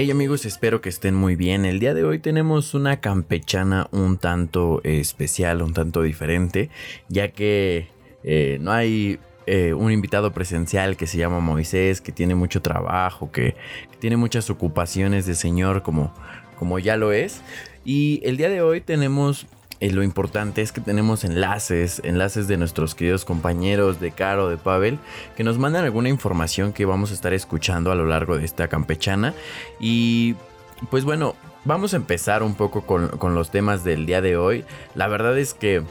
Hey amigos, espero que estén muy bien. El día de hoy tenemos una campechana un tanto especial, un tanto diferente, ya que eh, no hay eh, un invitado presencial que se llama Moisés, que tiene mucho trabajo, que, tiene muchas ocupaciones de señor como, como ya lo es. Y el día de hoy tenemos eh, lo importante es que tenemos enlaces, enlaces de nuestros queridos compañeros de Caro, de Pavel, que nos mandan alguna información que vamos a estar escuchando a lo largo de esta campechana. Y pues bueno, vamos a empezar un poco con, los temas del día de hoy. La verdad es que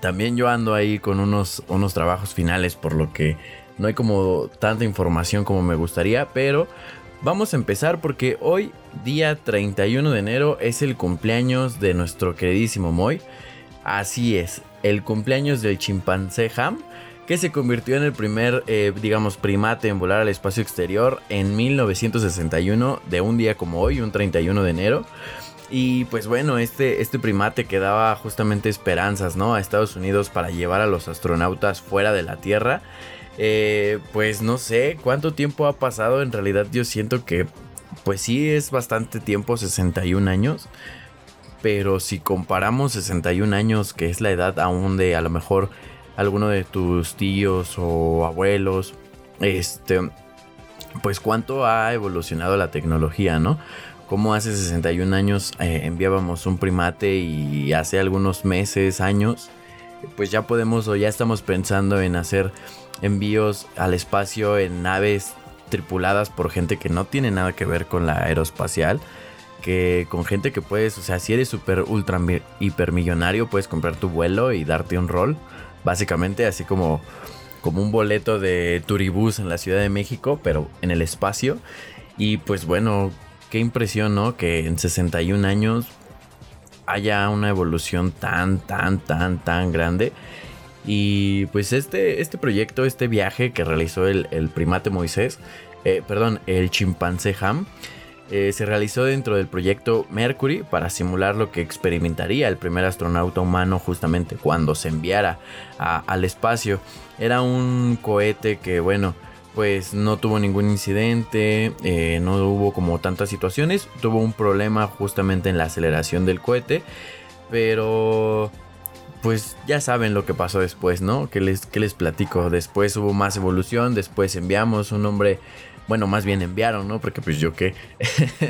también yo ando ahí con unos, unos trabajos finales, por lo que no hay como tanta información como me gustaría, pero Vamos a empezar porque hoy, día 31 de enero, es el cumpleaños de nuestro queridísimo Moy. Así es, el cumpleaños del chimpancé Ham, que se convirtió en el primer, eh, digamos, primate en volar al espacio exterior en 1961, de un día como hoy, un 31 de enero. Y pues bueno, este, este primate que daba justamente esperanzas, ¿no? A Estados Unidos para llevar a los astronautas fuera de la Tierra. Eh, pues no sé cuánto tiempo ha pasado. En realidad yo siento que pues sí es bastante tiempo, 61 años. Pero si comparamos 61 años, que es la edad aún de a lo mejor alguno de tus tíos o abuelos, este, pues cuánto ha evolucionado la tecnología, ¿no? Como hace 61 años eh, enviábamos un primate y hace algunos meses, años, pues ya podemos o ya estamos pensando en hacer envíos al espacio en naves tripuladas por gente que no tiene nada que ver con la aeroespacial. Que con gente que puedes, o sea, si eres súper ultra hipermillonario, puedes comprar tu vuelo y darte un rol. Básicamente, así como, como un boleto de turibús en la Ciudad de México, pero en el espacio. Y pues bueno, qué impresión, ¿no? Que en 61 años haya una evolución tan, tan, tan, tan grande. Y pues este, este proyecto, este viaje que realizó el, primate Moisés, eh, perdón, el chimpancé Ham, eh, se realizó dentro del proyecto Mercury para simular lo que experimentaría el primer astronauta humano justamente cuando se enviara al espacio. Era un cohete que, bueno, pues no tuvo ningún incidente, eh, no hubo como tantas situaciones, tuvo un problema justamente en la aceleración del cohete, pero pues ya saben lo que pasó después, ¿no? ¿Qué les, les platico? Después hubo más evolución, después enviamos un hombre, bueno, más bien enviaron, ¿no? Porque pues yo qué,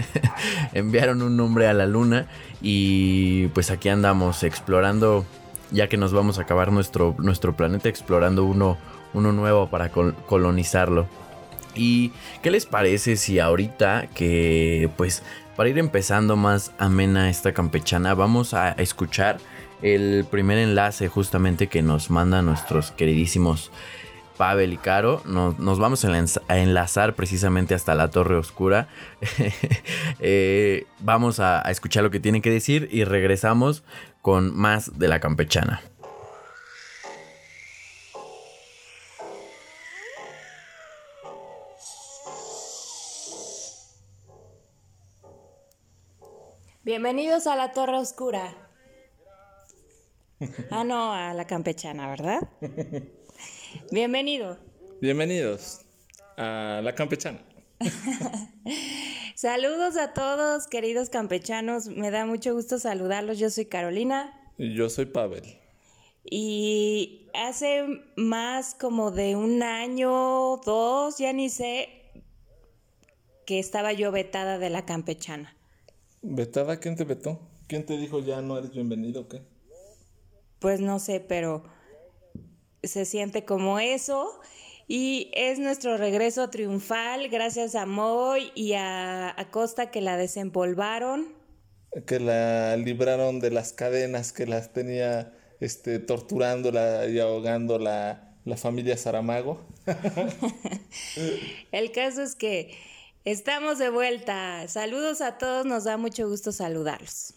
enviaron un hombre a la luna y pues aquí andamos explorando, ya que nos vamos a acabar nuestro, nuestro planeta, explorando uno, uno nuevo para colonizarlo. ¿Y qué les parece si ahorita que pues para ir empezando más amena esta campechana vamos a escuchar el primer enlace justamente que nos mandan nuestros queridísimos Pavel y Caro. Nos, vamos a enlazar precisamente hasta la Torre Oscura. Eh, vamos a, a escuchar lo que tienen que decir y regresamos con más de la campechana. Bienvenidos a la Torre Oscura. Ah, no, a la campechana, ¿verdad? Bienvenido. Bienvenidos a la campechana. Saludos a todos, queridos campechanos. Me da mucho gusto saludarlos. Yo soy Carolina. Y yo soy Pavel. Y hace más como de un año, dos, ya ni sé, que estaba yo vetada de la campechana. ¿Vetada? ¿Quién te vetó? ¿Quién te dijo ya no eres bienvenido o qué? pues no sé, pero se siente como eso. Y es nuestro regreso triunfal gracias a Moy y a Acosta que la desempolvaron. Que la libraron de las cadenas que las tenía este, torturándola y ahogando la, la familia Saramago. El caso es que estamos de vuelta. Saludos a todos, nos da mucho gusto saludarlos.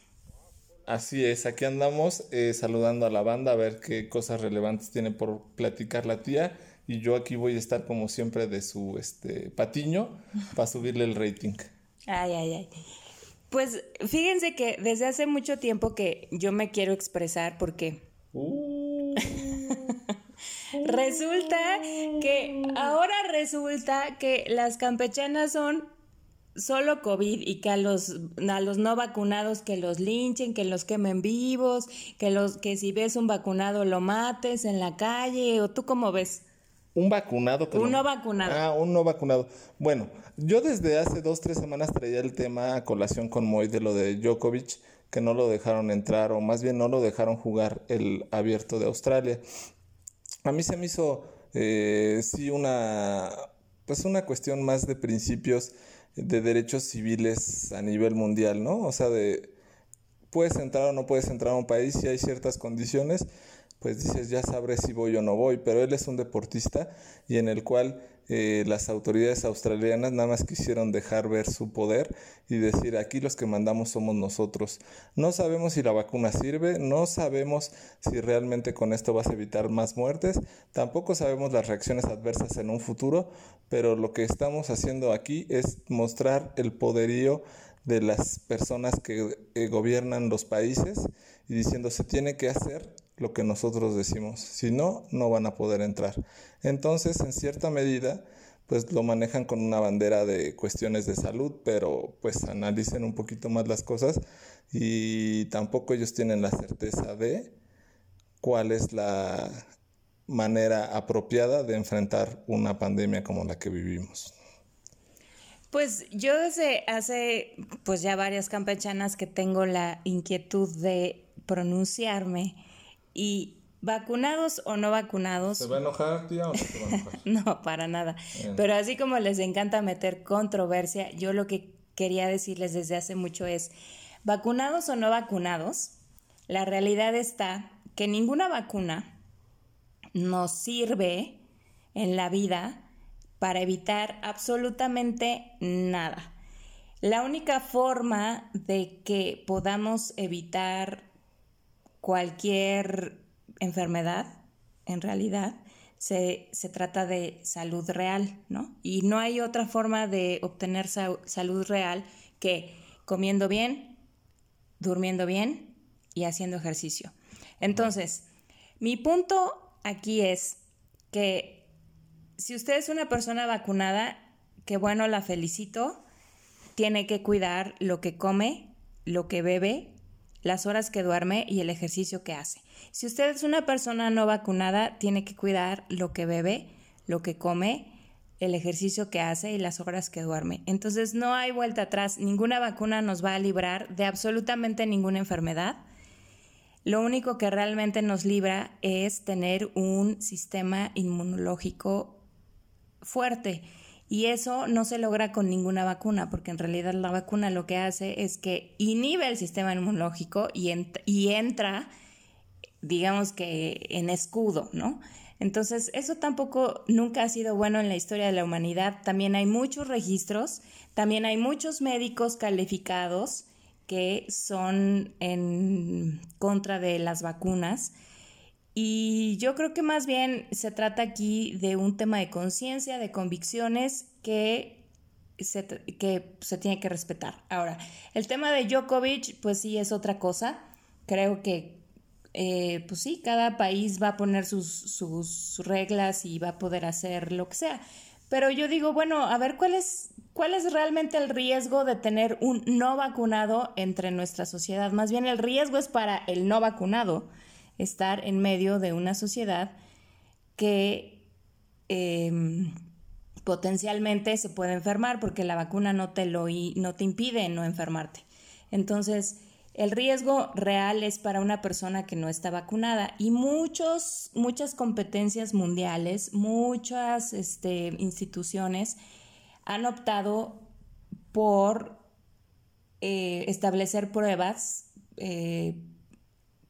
Así es, aquí andamos eh, saludando a la banda a ver qué cosas relevantes tiene por platicar la tía y yo aquí voy a estar como siempre de su este patiño para subirle el rating. Ay, ay, ay. Pues fíjense que desde hace mucho tiempo que yo me quiero expresar porque uh. resulta que ahora resulta que las campechanas son solo COVID y que a los, a los no vacunados que los linchen, que los quemen vivos, que, los, que si ves un vacunado lo mates en la calle, o tú cómo ves? Un vacunado. un no, vacunado. Ah, un no vacunado. Bueno, yo desde hace dos, tres semanas traía el tema a colación con Moy de lo de Djokovic, que no lo dejaron entrar, o más bien no lo dejaron jugar el abierto de Australia. A mí se me hizo, eh, sí, una, pues una cuestión más de principios de derechos civiles a nivel mundial, ¿no? O sea, de puedes entrar o no puedes entrar a un país si hay ciertas condiciones, pues dices, ya sabré si voy o no voy, pero él es un deportista y en el cual eh, las autoridades australianas nada más quisieron dejar ver su poder y decir, aquí los que mandamos somos nosotros. No sabemos si la vacuna sirve, no sabemos si realmente con esto vas a evitar más muertes, tampoco sabemos las reacciones adversas en un futuro, pero lo que estamos haciendo aquí es mostrar el poderío de las personas que eh, gobiernan los países y diciendo se tiene que hacer lo que nosotros decimos. Si no, no van a poder entrar. Entonces, en cierta medida, pues lo manejan con una bandera de cuestiones de salud, pero pues analicen un poquito más las cosas y tampoco ellos tienen la certeza de cuál es la manera apropiada de enfrentar una pandemia como la que vivimos. Pues yo desde hace pues ya varias campechanas que tengo la inquietud de pronunciarme y vacunados o no vacunados. ¿Se va a enojar, tía, o no se va a enojar? no, para nada. Pero así como les encanta meter controversia, yo lo que quería decirles desde hace mucho es, vacunados o no vacunados, la realidad está que ninguna vacuna nos sirve en la vida para evitar absolutamente nada. La única forma de que podamos evitar cualquier enfermedad, en realidad, se, trata de salud real, ¿no? Y no hay otra forma de obtener salud real que comiendo bien, durmiendo bien y haciendo ejercicio. Entonces, mi punto aquí es que si usted es una persona vacunada, que bueno, la felicito, tiene que cuidar lo que come, lo que bebe las horas que duerme y el ejercicio que hace. Si usted es una persona no vacunada, tiene que cuidar lo que bebe, lo que come, el ejercicio que hace y las horas que duerme. Entonces no hay vuelta atrás, ninguna vacuna nos va a librar de absolutamente ninguna enfermedad. Lo único que realmente nos libra es tener un sistema inmunológico fuerte y eso no se logra con ninguna vacuna, porque en realidad la vacuna lo que hace es que inhibe el sistema inmunológico y, y entra, digamos que en escudo, ¿no? Entonces, eso tampoco nunca ha sido bueno en la historia de la humanidad. También hay muchos registros, también hay muchos médicos calificados que son en contra de las vacunas y yo creo que más bien se trata aquí de un tema de conciencia, de convicciones que se, que se tiene que respetar. Ahora, el tema de Djokovic, pues sí es otra cosa. Creo que, eh, pues sí, cada país va a poner sus, sus reglas y va a poder hacer lo que sea. Pero yo digo, bueno, a ver, ¿cuál es, ¿cuál es realmente el riesgo de tener un no vacunado entre nuestra sociedad? Más bien el riesgo es para el no vacunado estar en medio de una sociedad que em, potencialmente se puede enfermar porque la vacuna no te, lo, no te impide no enfermarte. Entonces, el riesgo real es para una persona que no está vacunada y muchos, muchas competencias mundiales, muchas este, instituciones han optado por eh, establecer pruebas eh,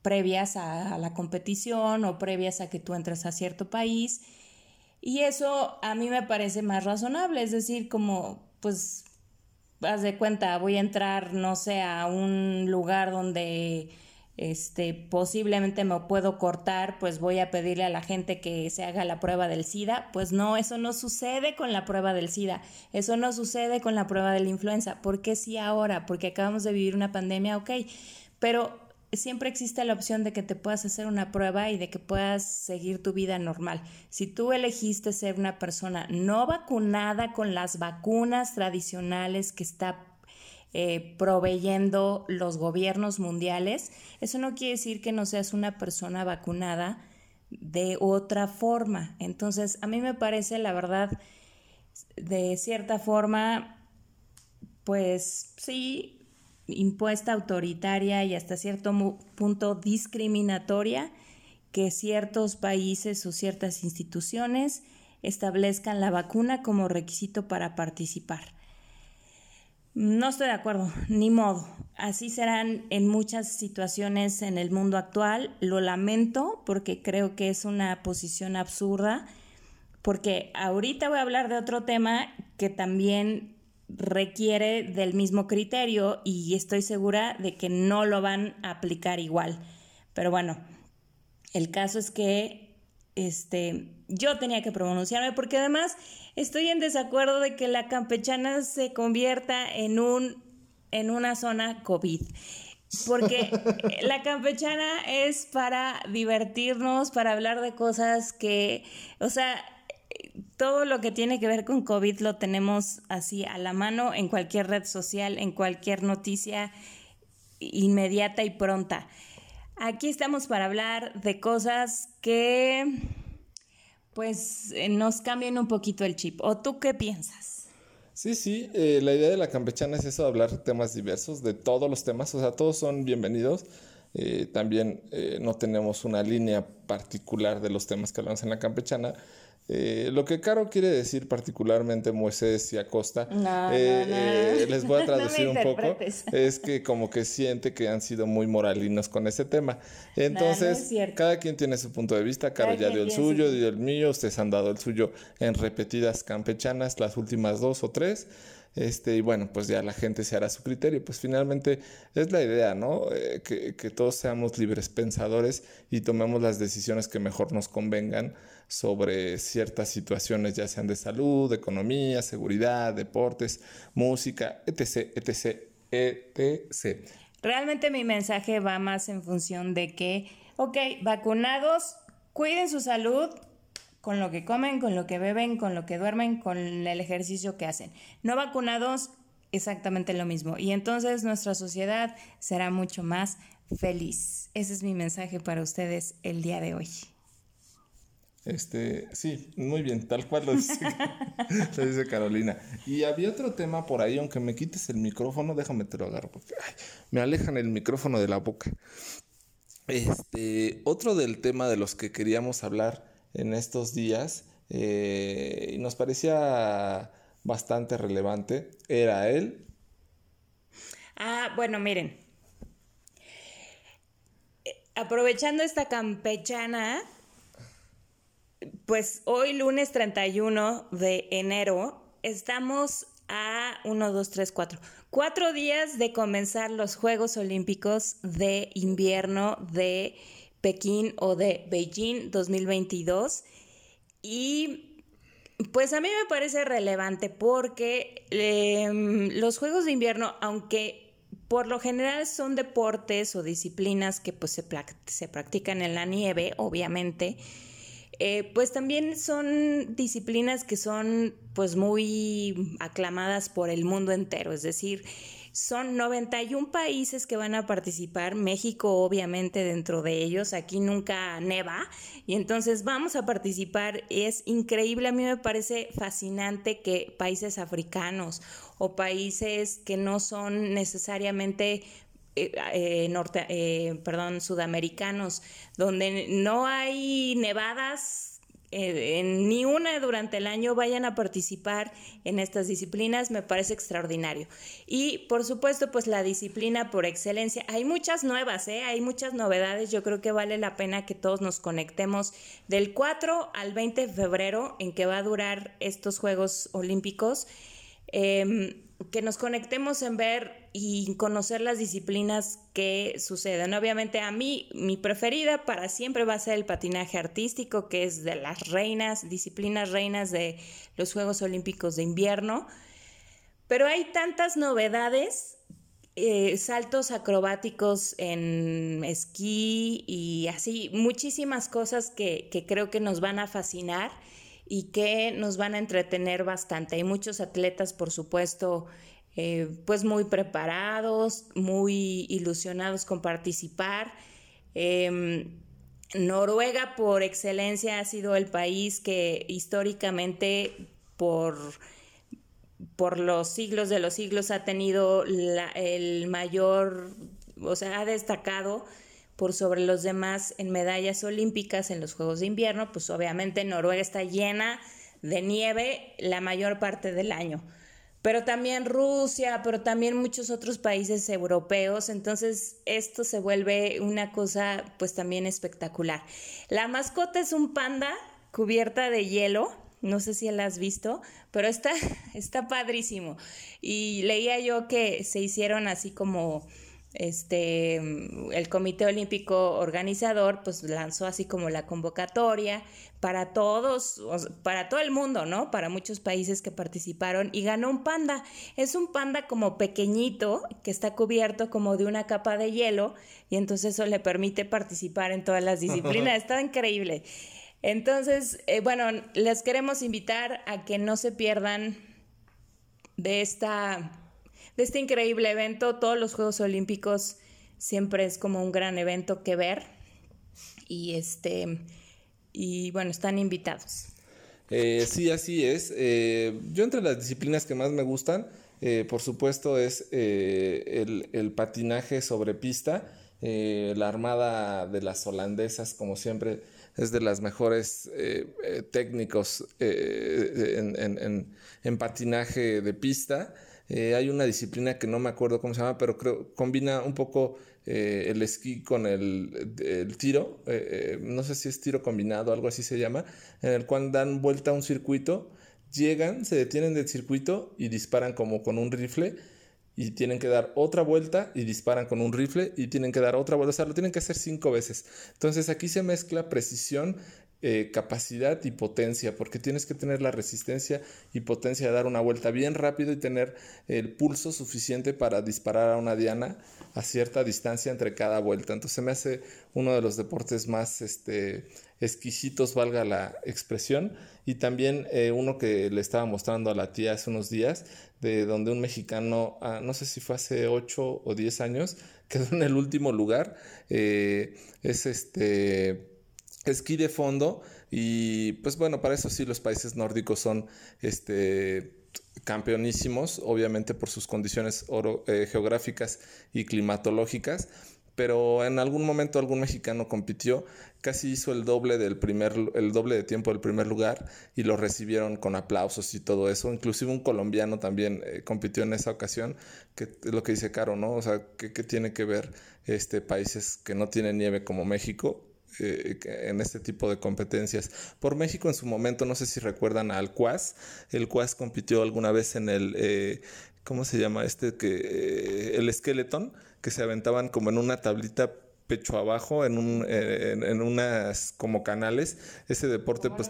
previas a, la competición o previas a que tú entres a cierto país. Y eso a mí me parece más razonable, es decir, como pues haz de cuenta, voy a entrar, no sé, a un lugar donde este, posiblemente me puedo cortar, pues voy a pedirle a la gente que se haga la prueba del SIDA. Pues no, eso no sucede con la prueba del SIDA, eso no sucede con la prueba de la influenza. ¿Por qué sí ahora? Porque acabamos de vivir una pandemia, ok, pero siempre existe la opción de que te puedas hacer una prueba y de que puedas seguir tu vida normal. Si tú elegiste ser una persona no vacunada con las vacunas tradicionales que está eh, proveyendo los gobiernos mundiales, eso no quiere decir que no seas una persona vacunada de otra forma. Entonces, a mí me parece, la verdad, de cierta forma, pues sí, impuesta, autoritaria y hasta cierto punto discriminatoria que ciertos países o ciertas instituciones establezcan la vacuna como requisito para participar. No estoy de acuerdo, ni modo. Así serán en muchas situaciones en el mundo actual. Lo lamento porque creo que es una posición absurda, porque ahorita voy a hablar de otro tema que también requiere del mismo criterio y estoy segura de que no lo van a aplicar igual. Pero bueno, el caso es que este, yo tenía que pronunciarme porque además estoy en desacuerdo de que la campechana se convierta en un en una zona COVID. Porque la campechana es para divertirnos, para hablar de cosas que, o sea, todo lo que tiene que ver con COVID lo tenemos así a la mano en cualquier red social, en cualquier noticia inmediata y pronta. Aquí estamos para hablar de cosas que pues eh, nos cambien un poquito el chip. ¿O tú qué piensas? Sí, sí, eh, la idea de la campechana es eso, hablar temas diversos, de todos los temas, o sea, todos son bienvenidos. Eh, también no tenemos una línea particular de los temas que hablamos en la campechana, eh, lo que Caro quiere decir particularmente Moisés y Acosta, eh, eh, les voy a traducir un poco, es que como que siente que han sido muy moralinos con ese tema. Entonces, cada quien tiene su punto de vista, Caro ya dio el suyo, dio el mío, ustedes han dado el suyo en repetidas campechanas, las últimas dos o tres. Este, y bueno, pues ya la gente se hará su criterio. Pues finalmente es la idea, ¿no? que, que todos seamos libres pensadores y tomemos las decisiones que mejor nos convengan sobre ciertas situaciones, ya sean de salud, economía, seguridad, deportes, música, etc., etc., etc. Realmente mi mensaje va más en función de que, ok, vacunados, cuiden su salud con lo que comen, con lo que beben, con lo que duermen, con el ejercicio que hacen. No vacunados, exactamente lo mismo. Y entonces nuestra sociedad será mucho más feliz. Ese es mi mensaje para ustedes el día de hoy. Este, sí, muy bien, tal cual lo dice, dice, Carolina. Y había otro tema por ahí, aunque me quites el micrófono, déjame te lo agarro, porque me alejan el micrófono de la boca. Este, otro del tema de los que queríamos hablar en estos días, eh, y nos parecía bastante relevante, era él. Ah, bueno, miren. Eh, aprovechando esta campechana, pues hoy lunes 31 de enero estamos a 1, 2, 3, 4. Cuatro días de comenzar los Juegos Olímpicos de invierno de Pekín o de Beijing 2022. Y pues a mí me parece relevante porque em, los Juegos de invierno, aunque por lo general son deportes o disciplinas que pues se, se practican en la nieve, obviamente, eh, pues también son disciplinas que son pues muy aclamadas por el mundo entero, es decir, son 91 países que van a participar, México obviamente dentro de ellos, aquí nunca neva, y entonces vamos a participar, es increíble, a mí me parece fascinante que países africanos o países que no son necesariamente eh, eh, norte, eh, perdón, sudamericanos, donde no hay nevadas en ni una durante el año vayan a participar en estas disciplinas, me parece extraordinario. Y por supuesto, pues la disciplina por excelencia, hay muchas nuevas, hay muchas novedades, yo creo que vale la pena que todos nos conectemos del 4 al 20 de febrero en que va a durar estos Juegos Olímpicos. Em, que nos conectemos en ver y conocer las disciplinas que suceden. Obviamente a mí, mi preferida para siempre va a ser el patinaje artístico, que es de las reinas, disciplinas reinas de los Juegos Olímpicos de invierno. Pero hay tantas novedades eh, saltos acrobáticos en esquí y así, muchísimas cosas que, creo que nos van a fascinar y que nos van a entretener bastante. Hay muchos atletas, por supuesto, eh, pues muy preparados, muy ilusionados con participar. Em, Noruega por excelencia ha sido el país que históricamente por por los siglos de los siglos ha tenido el mayor, o sea, ha destacado por sobre los demás en medallas olímpicas en los Juegos de Invierno, pues obviamente Noruega está llena de nieve la mayor parte del año. Pero también Rusia, pero también muchos otros países europeos, entonces esto se vuelve una cosa pues también espectacular. La mascota es un panda cubierta de hielo, no sé si la has visto, pero está, está padrísimo. Y leía yo que se hicieron así como este el Comité Olímpico organizador pues lanzó así como la convocatoria para todos, para todo el mundo, ¿no? Para muchos países que participaron y ganó un panda. Es un panda como pequeñito que está cubierto como de una capa de hielo y entonces eso le permite participar en todas las disciplinas. Está increíble. Entonces, eh, bueno, les queremos invitar a que no se pierdan de esta de este increíble evento. Todos los Juegos Olímpicos siempre es como un gran evento que ver. Y este y bueno, están invitados. Eh, sí, así es. Eh, yo entre las disciplinas que más me gustan, por supuesto, es el, el, patinaje sobre pista. la armada de las holandesas, como siempre, es de las mejores eh, eh, técnicos eh, en, patinaje de pista. Hay una disciplina que no me acuerdo cómo se llama, pero creo combina un poco el esquí con el, tiro. no sé si es tiro combinado, algo así se llama, en el cual dan vuelta a un circuito, llegan, se detienen del circuito y disparan como con un rifle y tienen que dar otra vuelta y disparan con un rifle y tienen que dar otra vuelta, o sea, lo tienen que hacer cinco veces. Entonces aquí se mezcla precisión, eh, capacidad y potencia, porque tienes que tener la resistencia y potencia de dar una vuelta bien rápido y tener el pulso suficiente para disparar a una diana a cierta distancia entre cada vuelta. Entonces me hace uno de los deportes más este, exquisitos, valga la expresión, y también eh, uno que le estaba mostrando a la tía hace unos días, de donde un mexicano, ah, no sé si fue hace 8 o 10 años, quedó en el último lugar, eh, es este esquí de fondo y pues bueno, para eso sí los países nórdicos son este campeonísimos, obviamente por sus condiciones eh, geográficas y climatológicas, pero en algún momento algún mexicano compitió, casi hizo el doble del primer, el doble de tiempo del primer lugar y lo recibieron con aplausos y todo eso. Inclusive un colombiano también eh, compitió en esa ocasión, que es lo que dice Caro, ¿no? O sea, ¿qué, tiene que ver este países que no tienen nieve como México eh, en este tipo de competencias. Por México en su momento, no sé si recuerdan al CUAS, el CUAS compitió alguna vez en el, eh, ¿cómo se llama este? que El Skeleton, que se aventaban como en una tablita pecho abajo en, un, en, unas como canales. Ese deporte, pues,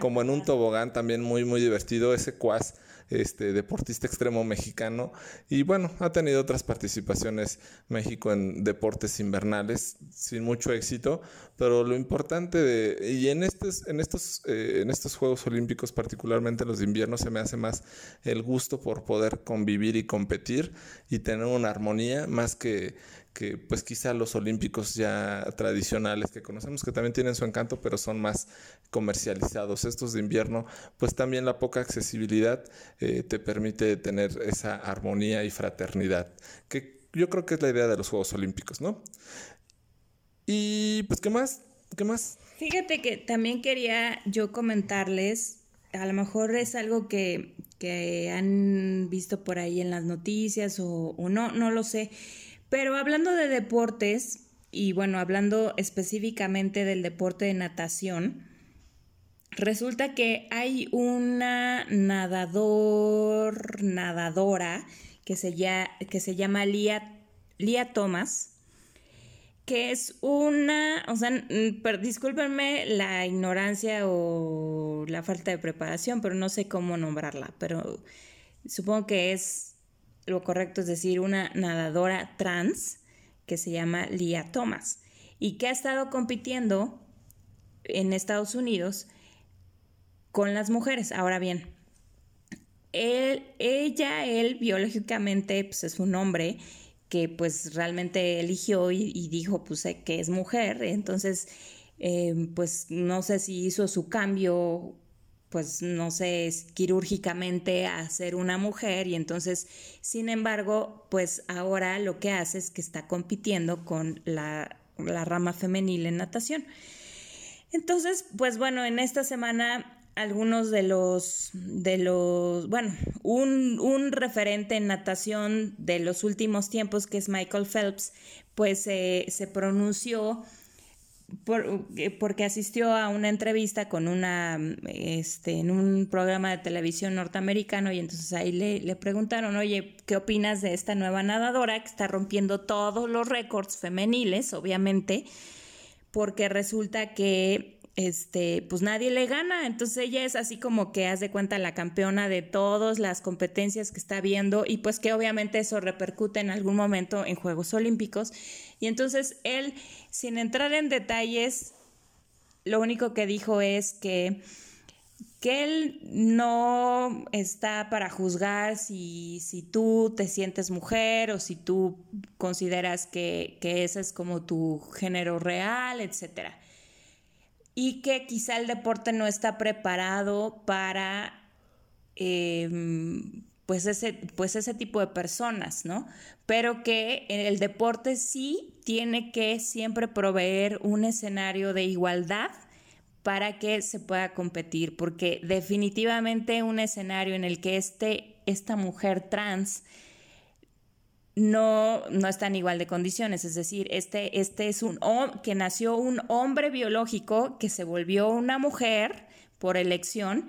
como en un tobogán también muy, muy divertido. Ese cuas, este deportista extremo mexicano. Y bueno, ha tenido otras participaciones México en deportes invernales sin mucho éxito. Pero lo importante de, y en estos, en estos, eh, en estos Juegos Olímpicos, particularmente los de invierno, se me hace más el gusto por poder convivir y competir y tener una armonía más que que pues quizá los olímpicos ya tradicionales que conocemos que también tienen su encanto pero son más comercializados. Estos de invierno pues también la poca accesibilidad eh, te permite tener esa armonía y fraternidad que yo creo que es la idea de los Juegos Olímpicos no y pues qué más qué más fíjate que también quería yo comentarles a lo mejor es algo que, que han visto por ahí en las noticias o, o no, no lo sé. Pero hablando de deportes, y bueno, hablando específicamente del deporte de natación, resulta que hay una nadador, nadadora que se, que se llama Lia, Lia Thomas, que es una, o sea, discúlpenme la ignorancia o la falta de preparación, pero no sé cómo nombrarla, pero supongo que es lo correcto es decir una nadadora trans que se llama Lia Thomas y que ha estado compitiendo en Estados Unidos con las mujeres. Ahora bien, él, ella, él biológicamente pues es un hombre que pues realmente eligió y, dijo pues que es mujer, entonces eh, pues no sé si hizo su cambio pues no sé, quirúrgicamente a ser una mujer y entonces, sin embargo, pues ahora lo que hace es que está compitiendo con la, la rama femenil en natación. Entonces, pues bueno, en esta semana algunos de los, de los, bueno, un, un, referente en natación de los últimos tiempos, que es Michael Phelps, pues se pronunció por, eh, porque asistió a una entrevista con una, este, en un programa de televisión norteamericano y entonces ahí le, le preguntaron, oye, ¿qué opinas de esta nueva nadadora que está rompiendo todos los récords femeniles, obviamente? Porque resulta que este, pues nadie le gana. Entonces ella es así como que hace cuenta la campeona de todas las competencias que está viendo y pues que obviamente eso repercute en algún momento en Juegos Olímpicos. Y entonces él, sin entrar en detalles, lo único que dijo es que, que él no está para juzgar si, si tú te sientes mujer o si tú consideras que, que ese es como tu género real, etcétera y que quizá el deporte no está preparado para em, pues, ese, pues ese tipo de personas, ¿no? Pero que el deporte sí tiene que siempre proveer un escenario de igualdad para que se pueda competir, porque definitivamente un escenario en el que este, esta mujer trans no, no están igual de condiciones. Es decir, este, este es un que nació un hombre biológico que se volvió una mujer por elección,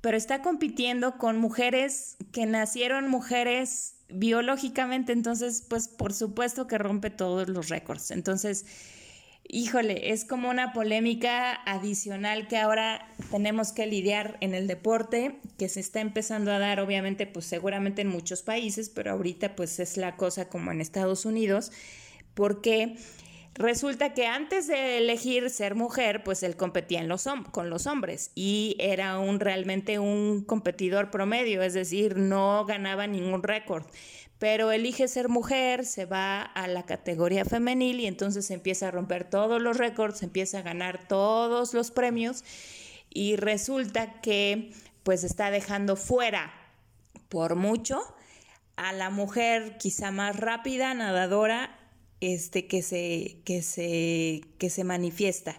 pero está compitiendo con mujeres que nacieron mujeres biológicamente, entonces, pues por supuesto que rompe todos los récords. Entonces, híjole, es como una polémica adicional que ahora tenemos que lidiar en el deporte, que se está empezando a dar, obviamente, pues seguramente en muchos países, pero ahorita pues es la cosa como en Estados Unidos, porque resulta que antes de elegir ser mujer, pues él competía en los con los hombres y era un realmente un competidor promedio, es decir, no ganaba ningún récord pero elige ser mujer, se va a la categoría femenil y entonces empieza a romper todos los récords, empieza a ganar todos los premios y resulta que pues está dejando fuera por mucho a la mujer quizá más rápida, nadadora, este, que, se, que, se, que se manifiesta.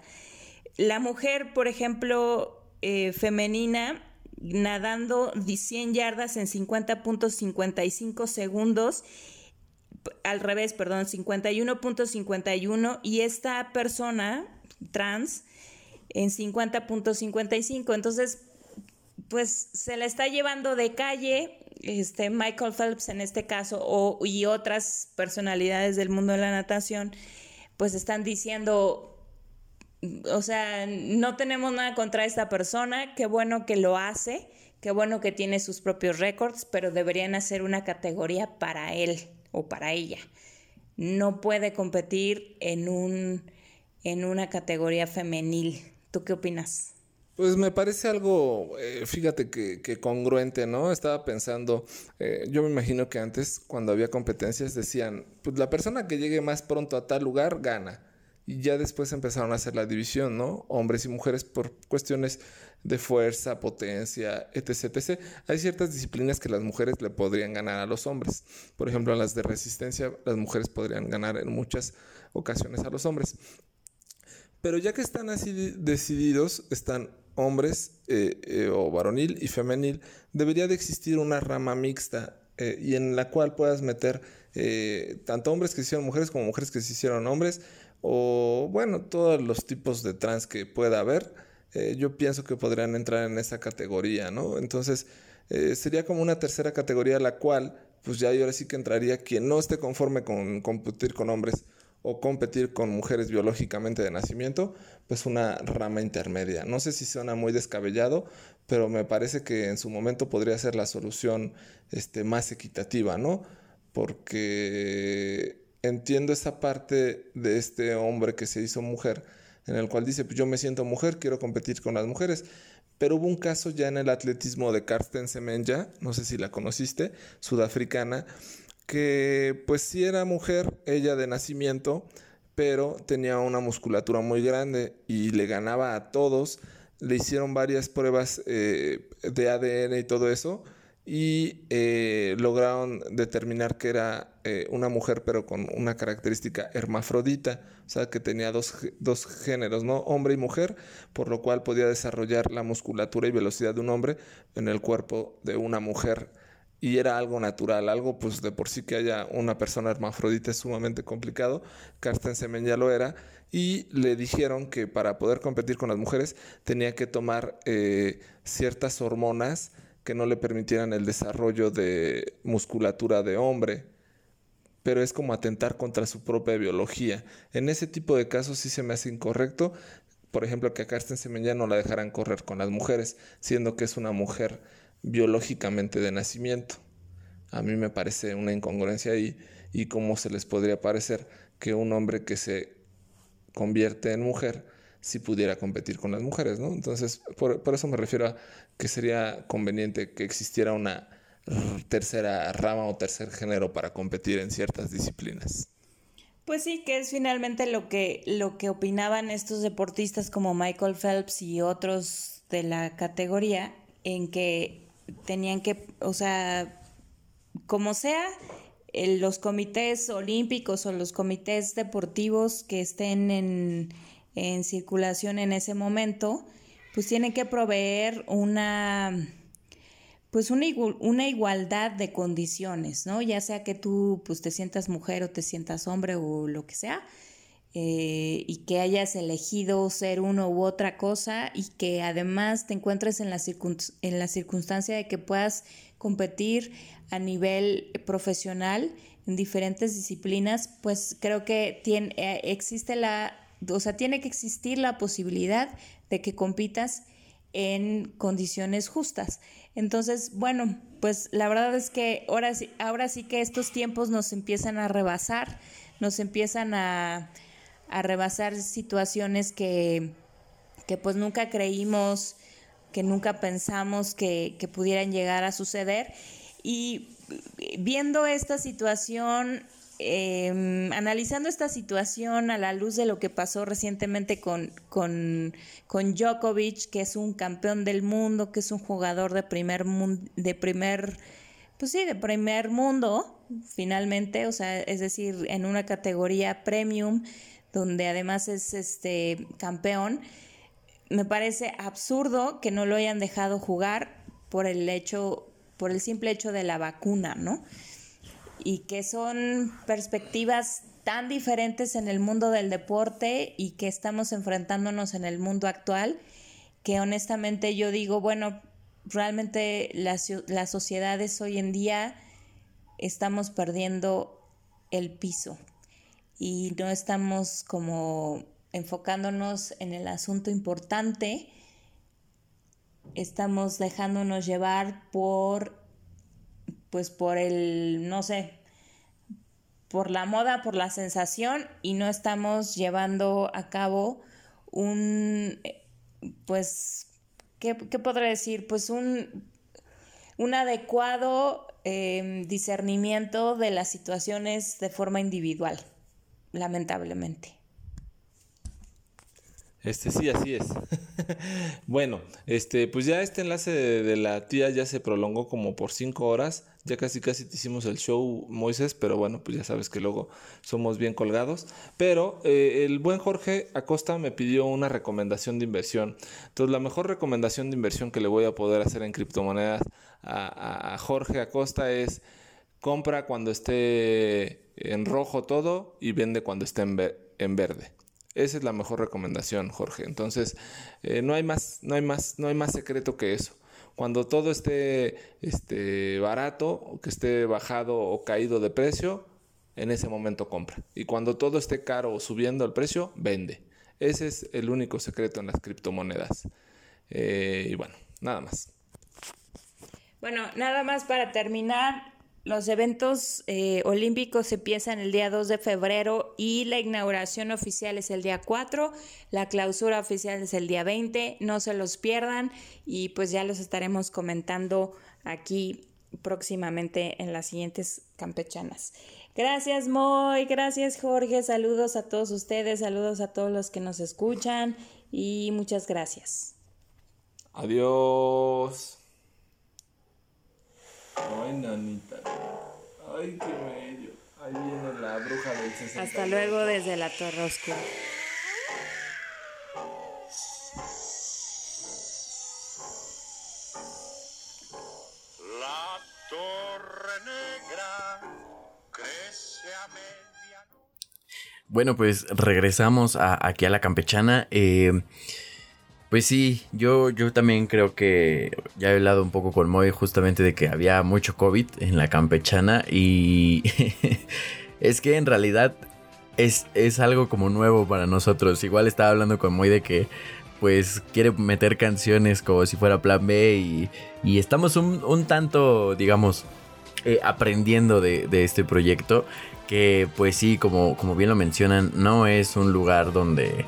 La mujer, por ejemplo, eh, femenina, nadando 100 yardas en 50.55 segundos, al revés, perdón, 51.51 y esta persona trans en 50.55. Entonces, pues se la está llevando de calle este Michael Phelps en este caso y otras personalidades del mundo de la natación, pues están diciendo o sea, no tenemos nada contra esta persona, qué bueno que lo hace, qué bueno que tiene sus propios récords, pero deberían hacer una categoría para él o para ella. No puede competir en, un, en una categoría femenil. ¿Tú qué opinas? Pues me parece algo, eh, fíjate que, congruente, ¿no? Estaba pensando, eh, yo me imagino que antes, cuando había competencias, decían, pues la persona que llegue más pronto a tal lugar gana y ya después empezaron a hacer la división, ¿no? Hombres y mujeres por cuestiones de fuerza, potencia, etc. Hay ciertas disciplinas que las mujeres le podrían ganar a los hombres. Por ejemplo, en las de resistencia, las mujeres podrían ganar en muchas ocasiones a los hombres. Pero ya que están así decididos, están hombres eh, eh, o varonil y femenil, debería de existir una rama mixta eh, y en la cual puedas meter tanto hombres que se hicieron mujeres como mujeres que se hicieron hombres o bueno, todos los tipos de trans que pueda haber, eh, yo pienso que podrían entrar en esa categoría, ¿no? Entonces, eh, sería como una tercera categoría la cual, pues ya yo ahora sí que entraría quien no esté conforme con competir con hombres o competir con mujeres biológicamente de nacimiento, pues una rama intermedia. No sé si suena muy descabellado, pero me parece que en su momento podría ser la solución este, más equitativa, ¿no? Porque entiendo esa parte de este hombre que se hizo mujer, en el cual dice, pues yo me siento mujer, quiero competir con las mujeres. Pero hubo un caso ya en el atletismo de Karsten Semenya, no sé si la conociste, sudafricana, que pues sí era mujer, ella de nacimiento, pero tenía una musculatura muy grande y le ganaba a todos. Le hicieron varias pruebas eh, de ADN y todo eso y eh, lograron determinar que era eh, una mujer pero con una característica hermafrodita, o sea que tenía dos, dos, géneros, ¿no? Hombre y mujer, por lo cual podía desarrollar la musculatura y velocidad de un hombre en el cuerpo de una mujer. Y era algo natural, algo pues de por sí que haya una persona hermafrodita es sumamente complicado, Carsten Semen ya lo era, y le dijeron que para poder competir con las mujeres tenía que tomar eh, ciertas hormonas que no le permitieran el desarrollo de musculatura de hombre, pero es como atentar contra su propia biología. En ese tipo de casos sí se me hace incorrecto, por ejemplo, que a Carsten Semen ya no la dejaran correr con las mujeres, siendo que es una mujer biológicamente de nacimiento. A mí me parece una incongruencia ahí y cómo se les podría parecer que un hombre que se convierte en mujer si pudiera competir con las mujeres, ¿no? Entonces, por, eso me refiero a que sería conveniente que existiera una tercera rama o tercer género para competir en ciertas disciplinas. Pues sí, que es finalmente lo que, lo que opinaban estos deportistas como Michael Phelps y otros de la categoría, en que tenían que, o sea, como sea, los comités olímpicos o los comités deportivos que estén en, en circulación en ese momento, pues tienen que proveer una pues una, una, igualdad de condiciones, ¿no? Ya sea que tú pues te sientas mujer o te sientas hombre o lo que sea, eh, y que hayas elegido ser uno u otra cosa y que además te encuentres en la, en la circunstancia de que puedas competir a nivel profesional en diferentes disciplinas, pues creo que tiene, eh, existe la, o sea, tiene que existir la posibilidad de que compitas en condiciones justas. Entonces, bueno, pues la verdad es que ahora ahora sí que estos tiempos nos empiezan a rebasar, nos empiezan a, a rebasar situaciones que, que pues nunca creímos, que nunca pensamos que, que pudieran llegar a suceder. Y viendo esta situación, eh, analizando esta situación a la luz de lo que pasó recientemente con, con, con, Djokovic, que es un campeón del mundo, que es un jugador de primer, de primer, pues sí, de primer mundo, finalmente, o sea, es decir, en una categoría premium, donde además es este campeón, me parece absurdo que no lo hayan dejado jugar por el hecho, por el simple hecho de la vacuna, ¿no? Y que son perspectivas tan diferentes en el mundo del deporte y que estamos enfrentándonos en el mundo actual, que honestamente yo digo, bueno, realmente las, las sociedades hoy en día estamos perdiendo el piso y no estamos como enfocándonos en el asunto importante, estamos dejándonos llevar por, pues por el, no sé, por la moda, por la sensación y no estamos llevando a cabo un, pues, ¿qué, podré decir? Pues un, un adecuado eh, discernimiento de las situaciones de forma individual lamentablemente. Este sí, así es. bueno, este, pues ya este enlace de, la tía ya se prolongó como por cinco horas. Ya casi casi te hicimos el show, Moisés, pero bueno, pues ya sabes que luego somos bien colgados. Pero eh, el buen Jorge Acosta me pidió una recomendación de inversión. Entonces, la mejor recomendación de inversión que le voy a poder hacer en criptomonedas a Jorge Acosta es compra cuando esté en rojo todo y vende cuando esté en, verde. Esa es la mejor recomendación, Jorge. Entonces, eh, no hay más, no hay más, no hay más secreto que eso. Cuando todo esté, esté barato, que esté bajado o caído de precio, en ese momento compra. Y cuando todo esté caro o subiendo el precio, vende. Ese es el único secreto en las criptomonedas. Eh, y bueno, nada más. Bueno, nada más para terminar, los eventos eh, olímpicos empiezan el día 2 de febrero y la inauguración oficial es el día 4, la clausura oficial es el día 20, no se los pierdan y pues ya los estaremos comentando aquí próximamente en las siguientes campechanas. Gracias Moy, gracias Jorge, saludos a todos ustedes, saludos a todos los que nos escuchan y muchas gracias. Adiós. Ay, nanita. Ay, qué bello. Ahí viene la bruja del 60. Hasta luego desde la Torre Oscura. La torre negra crece a media. Bueno, pues regresamos a- aquí a la campechana. Eh, pues sí, yo, yo también creo que ya he hablado un poco con Moy justamente de que había mucho COVID en la campechana y es que en realidad es, es algo como nuevo para nosotros. Igual estaba hablando con Moy de que pues quiere meter canciones como si fuera plan B y, y estamos un, un tanto, digamos, eh, aprendiendo de, de este proyecto que pues sí, como, como bien lo mencionan, no es un lugar donde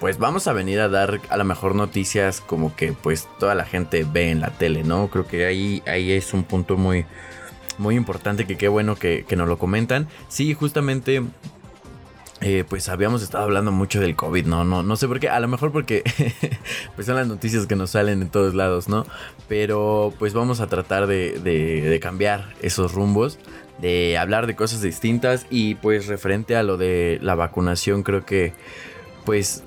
pues vamos a venir a dar a lo mejor noticias como que pues toda la gente ve en la tele, ¿no? Creo que ahí, ahí es un punto muy, muy importante que qué bueno que, que nos lo comentan. Sí, justamente eh, pues habíamos estado hablando mucho del COVID, ¿no? No, no sé por qué, a lo mejor porque pues son las noticias que nos salen en todos lados, ¿no? Pero pues vamos a tratar de, de- de cambiar esos rumbos, de hablar de cosas distintas y pues referente a lo de la vacunación creo que pues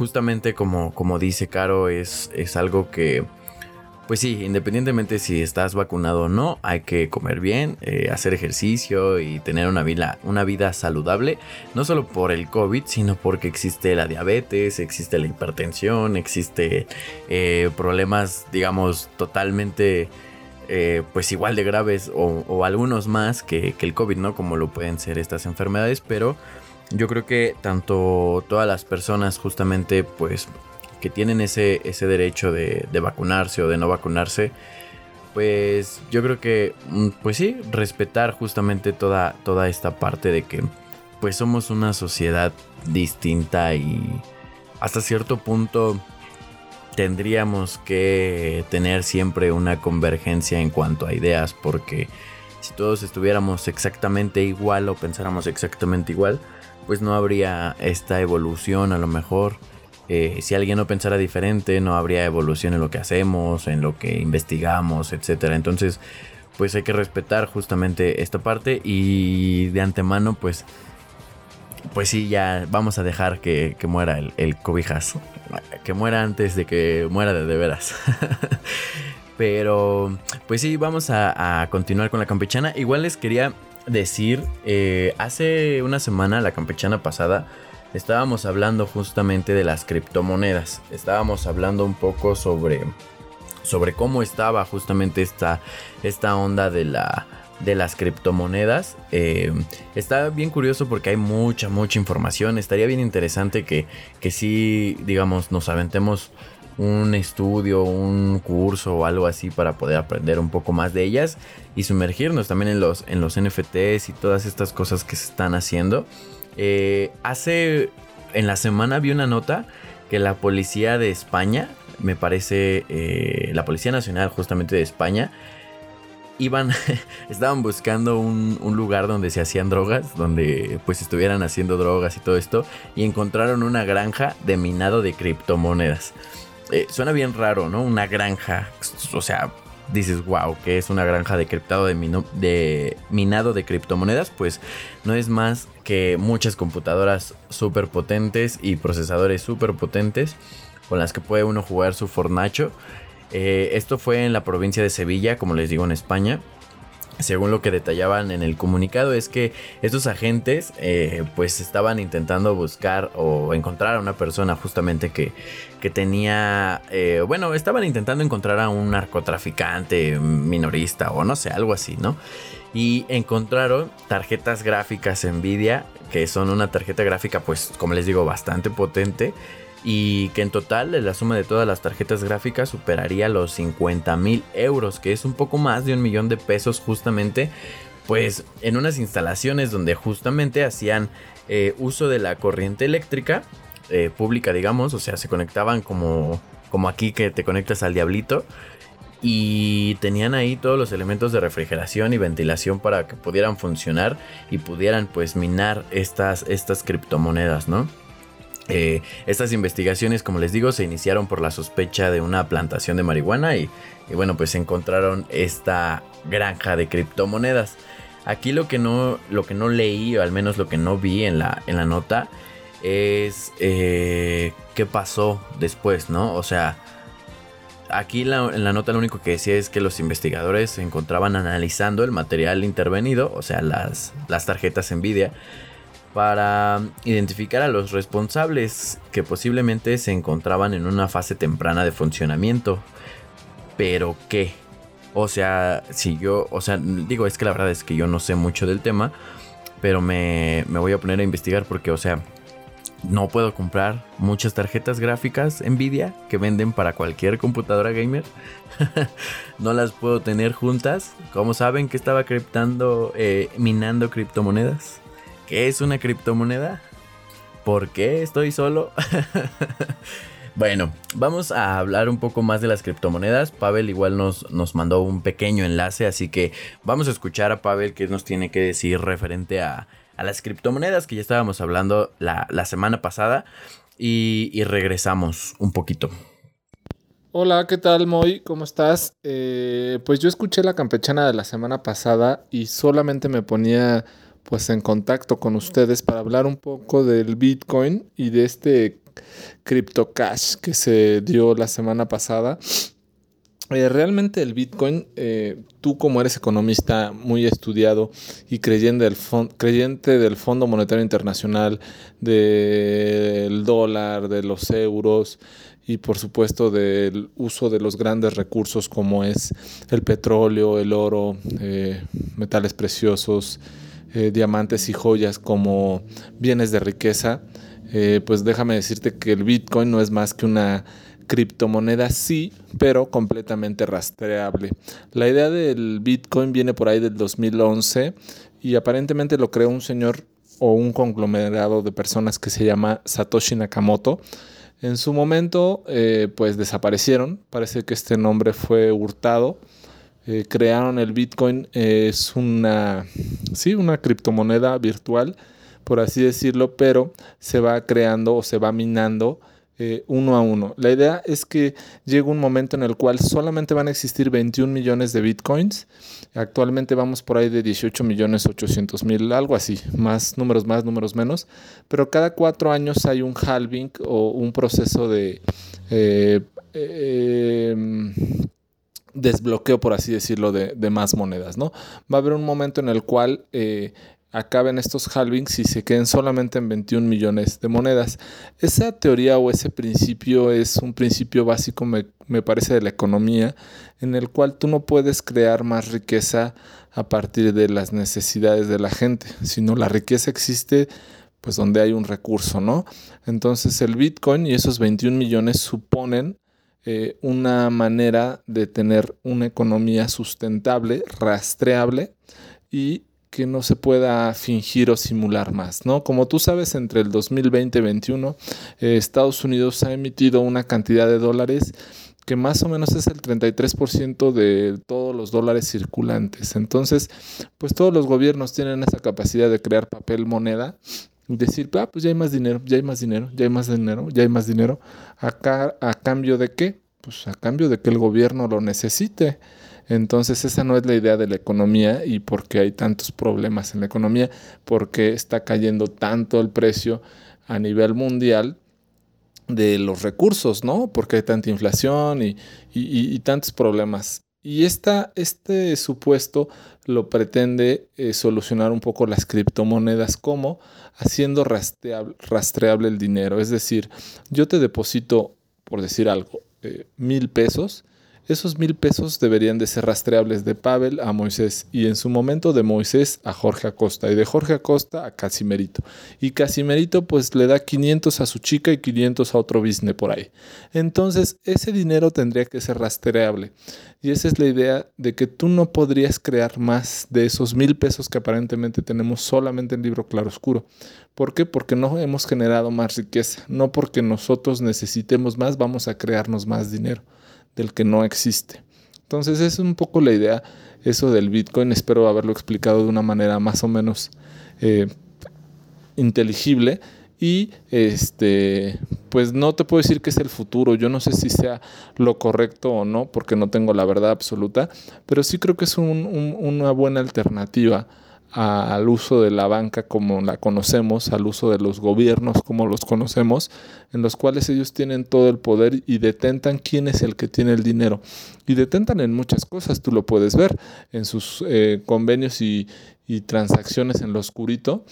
justamente como, como dice Caro es, es algo que pues sí, independientemente si estás vacunado o no, hay que comer bien, eh, hacer ejercicio y tener una vida, una vida saludable, no solo por el COVID, sino porque existe la diabetes, existe la hipertensión, existe eh, problemas, digamos, totalmente, eh, pues igual de graves o, o algunos más que, que el COVID, ¿no? Como lo pueden ser estas enfermedades, pero yo creo que tanto todas las personas justamente, pues que tienen ese, ese derecho de, de vacunarse o de no vacunarse, pues yo creo que, mm, pues sí, respetar justamente toda, toda esta parte de que pues somos una sociedad distinta y hasta cierto punto tendríamos que tener siempre una convergencia en cuanto a ideas porque si todos estuviéramos exactamente igual o pensáramos exactamente igual, pues no habría esta evolución a lo mejor. Eh, si alguien no pensara diferente, no habría evolución en lo que hacemos, en lo que investigamos, etc. Entonces, pues hay que respetar justamente esta parte y de antemano, pues, pues sí, ya vamos a dejar que, que muera el, el cobijas. Que muera antes de que muera de, veras. Pero, pues sí, vamos a, a continuar con la campechana. Igual les quería decir, eh, hace una semana, la campechana pasada, estábamos hablando justamente de las criptomonedas. Estábamos hablando un poco sobre, sobre cómo estaba justamente esta, esta onda de, la, de las criptomonedas. Eh, está bien curioso porque hay mucha, mucha información. Estaría bien interesante que, que sí, digamos, nos aventemos un estudio, un curso o algo así para poder aprender un poco más de ellas y sumergirnos también en los, en los NFTs y todas estas cosas que se están haciendo. Eh, hace, en la semana vi una nota que la policía de España, me parece, eh, la Policía Nacional justamente de España, iban, estaban buscando un, un, lugar donde se hacían drogas, donde pues estuvieran haciendo drogas y todo esto, y encontraron una granja de minado de criptomonedas. Eh, suena bien raro, ¿no? Una granja, o sea, dices, wow, que es una granja de, criptado de, mino, de minado de criptomonedas, pues no es más que muchas computadoras súper potentes y procesadores súper potentes con las que puede uno jugar su fornacho. Eh, esto fue en la provincia de Sevilla, como les digo, en España. Según lo que detallaban en el comunicado, es que estos agentes eh, pues estaban intentando buscar o encontrar a una persona justamente que, que tenía, eh, bueno, estaban intentando encontrar a un narcotraficante minorista o no sé, algo así, ¿no? Y encontraron tarjetas gráficas Nvidia, que son una tarjeta gráfica pues como les digo bastante potente y que en total la suma de todas las tarjetas gráficas superaría los 50 mil euros, que es un poco más de un millón de pesos justamente, pues en unas instalaciones donde justamente hacían eh, uso de la corriente eléctrica eh, pública, digamos, o sea, se conectaban como, como aquí que te conectas al diablito. Y tenían ahí todos los elementos de refrigeración y ventilación para que pudieran funcionar y pudieran pues minar estas, estas criptomonedas, ¿no? Eh, estas investigaciones, como les digo, se iniciaron por la sospecha de una plantación de marihuana y, bueno, pues encontraron esta granja de criptomonedas. Aquí lo que no, lo que no leí, o al menos lo que no vi en la, en la nota, es eh, qué pasó después, ¿no? O sea, aquí en la nota lo único que decía es que los investigadores se encontraban analizando el material intervenido, o sea, las, las tarjetas Nvidia para identificar a los responsables que posiblemente se encontraban en una fase temprana de funcionamiento. Pero qué? O sea, si yo, o sea, digo, es que la verdad es que yo no sé mucho del tema, pero me, me voy a poner a investigar porque, o sea, no puedo comprar muchas tarjetas gráficas Nvidia que venden para cualquier computadora gamer. no las puedo tener juntas. ¿Cómo saben que estaba criptando, eh, minando criptomonedas? ¿Qué es una criptomoneda? ¿Por qué estoy solo? bueno, vamos a hablar un poco más de las criptomonedas. Pavel igual nos, nos mandó un pequeño enlace, así que vamos a escuchar a Pavel qué nos tiene que decir referente a, las criptomonedas que ya estábamos hablando la, semana pasada y, regresamos un poquito. Hola, ¿qué tal Moy? ¿Cómo estás? Eh, pues yo escuché la campechana de la semana pasada y solamente me ponía pues en contacto con ustedes para hablar un poco del Bitcoin y de este Crypto Cash que se dio la semana pasada. Eh, realmente el Bitcoin, eh, tú como eres economista muy estudiado y creyente del, creyente del Fondo Monetario Internacional, del dólar, de los euros y por supuesto del uso de los grandes recursos como es el petróleo, el oro, eh, metales preciosos, eh, diamantes y joyas como bienes de riqueza, eh, pues déjame decirte que el Bitcoin no es más que una criptomoneda, sí, pero completamente rastreable. La idea del Bitcoin viene por ahí del 2011 y aparentemente lo creó un señor o un conglomerado de personas que se llama Satoshi Nakamoto. En su momento, eh, pues desaparecieron. Parece que este nombre fue hurtado eh, crearon el Bitcoin, es una, sí, una criptomoneda virtual, por así decirlo, pero se va creando o se va minando eh, uno a uno. La idea es que llega un momento en el cual solamente van a existir 21 millones de Bitcoins. Actualmente vamos por ahí de 18 millones 800 mil, algo así, más números más, números menos. Pero cada cuatro años hay un halving o un proceso de... Eh, desbloqueo, por así decirlo, de, más monedas, ¿no? Va a haber un momento en el cual eh, acaben estos halvings y se queden solamente en 21 millones de monedas. Esa teoría o ese principio es un principio básico, me, me parece, de la economía, en el cual tú no puedes crear más riqueza a partir de las necesidades de la gente, sino la riqueza existe pues donde hay un recurso, ¿no? Entonces el Bitcoin y esos 21 millones suponen eh, una manera de tener una economía sustentable, rastreable y que no se pueda fingir o simular más, ¿no? Como tú sabes, entre el 2020 y 2021, eh, Estados Unidos ha emitido una cantidad de dólares que más o menos es el 33% de todos los dólares circulantes. Entonces, pues todos los gobiernos tienen esa capacidad de crear papel moneda decir, ah, pues ya hay más dinero, ya hay más dinero, ya hay más dinero, ya hay más dinero. Acá, ¿A cambio de qué? Pues a cambio de que el gobierno lo necesite. Entonces esa no es la idea de la economía y por qué hay tantos problemas en la economía, porque está cayendo tanto el precio a nivel mundial de los recursos, ¿no? Porque hay tanta inflación y, y tantos problemas. Y esta, este supuesto lo pretende eh, solucionar un poco las criptomonedas como haciendo rastreable, el dinero. Es decir, yo te deposito, por decir algo, eh, mil pesos esos mil pesos deberían de ser rastreables de Pavel a Moisés y en su momento de Moisés a Jorge Acosta y de Jorge Acosta a Casimerito. Y Casimerito pues le da 500 a su chica y 500 a otro business por ahí. Entonces ese dinero tendría que ser rastreable. Y esa es la idea de que tú no podrías crear más de esos mil pesos que aparentemente tenemos solamente en libro claroscuro. ¿Por qué? Porque no hemos generado más riqueza. No porque nosotros necesitemos más, vamos a crearnos más dinero del que no existe. Entonces es un poco la idea, eso del Bitcoin, espero haberlo explicado de una manera más o menos eh, inteligible. Y este, pues no te puedo decir que es el futuro. Yo no sé si sea lo correcto o no, porque no tengo la verdad absoluta, pero sí creo que es una buena alternativa al uso de la banca como la conocemos, al uso de los gobiernos como los conocemos, en los cuales ellos tienen todo el poder y detentan quién es el que tiene el dinero. Y detentan en muchas cosas, tú lo puedes ver en sus eh, convenios y, y transacciones en lo oscurito,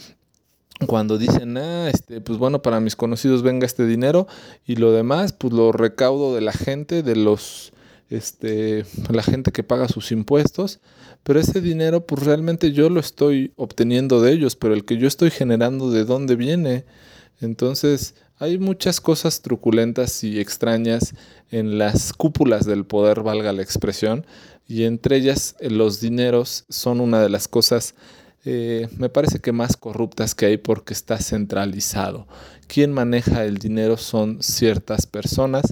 cuando dicen, ah, este, pues bueno, para mis conocidos venga este dinero y lo demás, pues lo recaudo de la gente, de los, este, la gente que paga sus impuestos pero ese dinero pues realmente yo lo estoy obteniendo de ellos, pero el que yo estoy generando de dónde viene. Entonces hay muchas cosas truculentas y extrañas en las cúpulas del poder, valga la expresión, y entre ellas eh, los dineros son una de las cosas eh, me parece que más corruptas que hay porque está centralizado. Quien maneja el dinero son ciertas personas.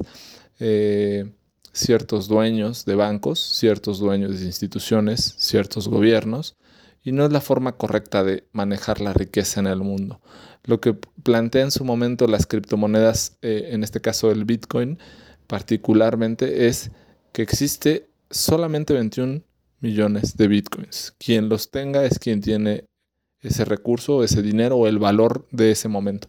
Eh, ciertos dueños de bancos, ciertos dueños de instituciones, ciertos gobiernos, y no es la forma correcta de manejar la riqueza en el mundo. Lo que plantea en su momento las criptomonedas, eh, en este caso el Bitcoin particularmente, es que existe solamente 21 millones de Bitcoins. Quien los tenga es quien tiene ese recurso, ese dinero o el valor de ese momento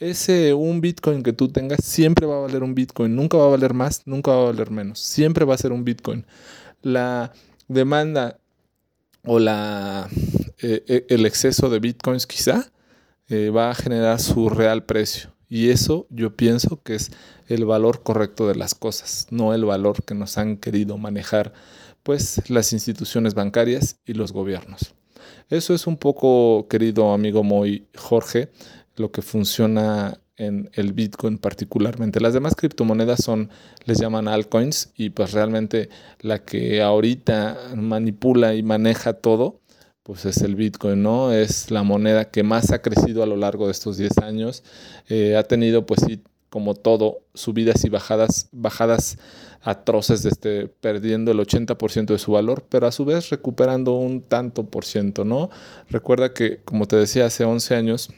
ese un Bitcoin que tú tengas siempre va a valer un Bitcoin, nunca va a valer más, nunca va a valer menos, siempre va a ser un Bitcoin. La demanda o la, eh, eh, el exceso de Bitcoins quizá eh, va a generar su real precio. Y eso yo pienso que es el valor correcto de las cosas, no el valor que nos han querido manejar pues las instituciones bancarias y los gobiernos. Eso es un poco, querido amigo Moy Jorge, lo que funciona en el Bitcoin particularmente. Las demás criptomonedas son, les llaman altcoins y pues realmente la que ahorita manipula y maneja todo, pues es el Bitcoin, ¿no? Es la moneda que más ha crecido a lo largo de estos 10 años. Eh, ha tenido pues sí, como todo, subidas y bajadas, bajadas atroces, desde perdiendo el 80% de su valor, pero a su vez recuperando un tanto por ciento, ¿no? Recuerda que, como te decía, hace 11 años,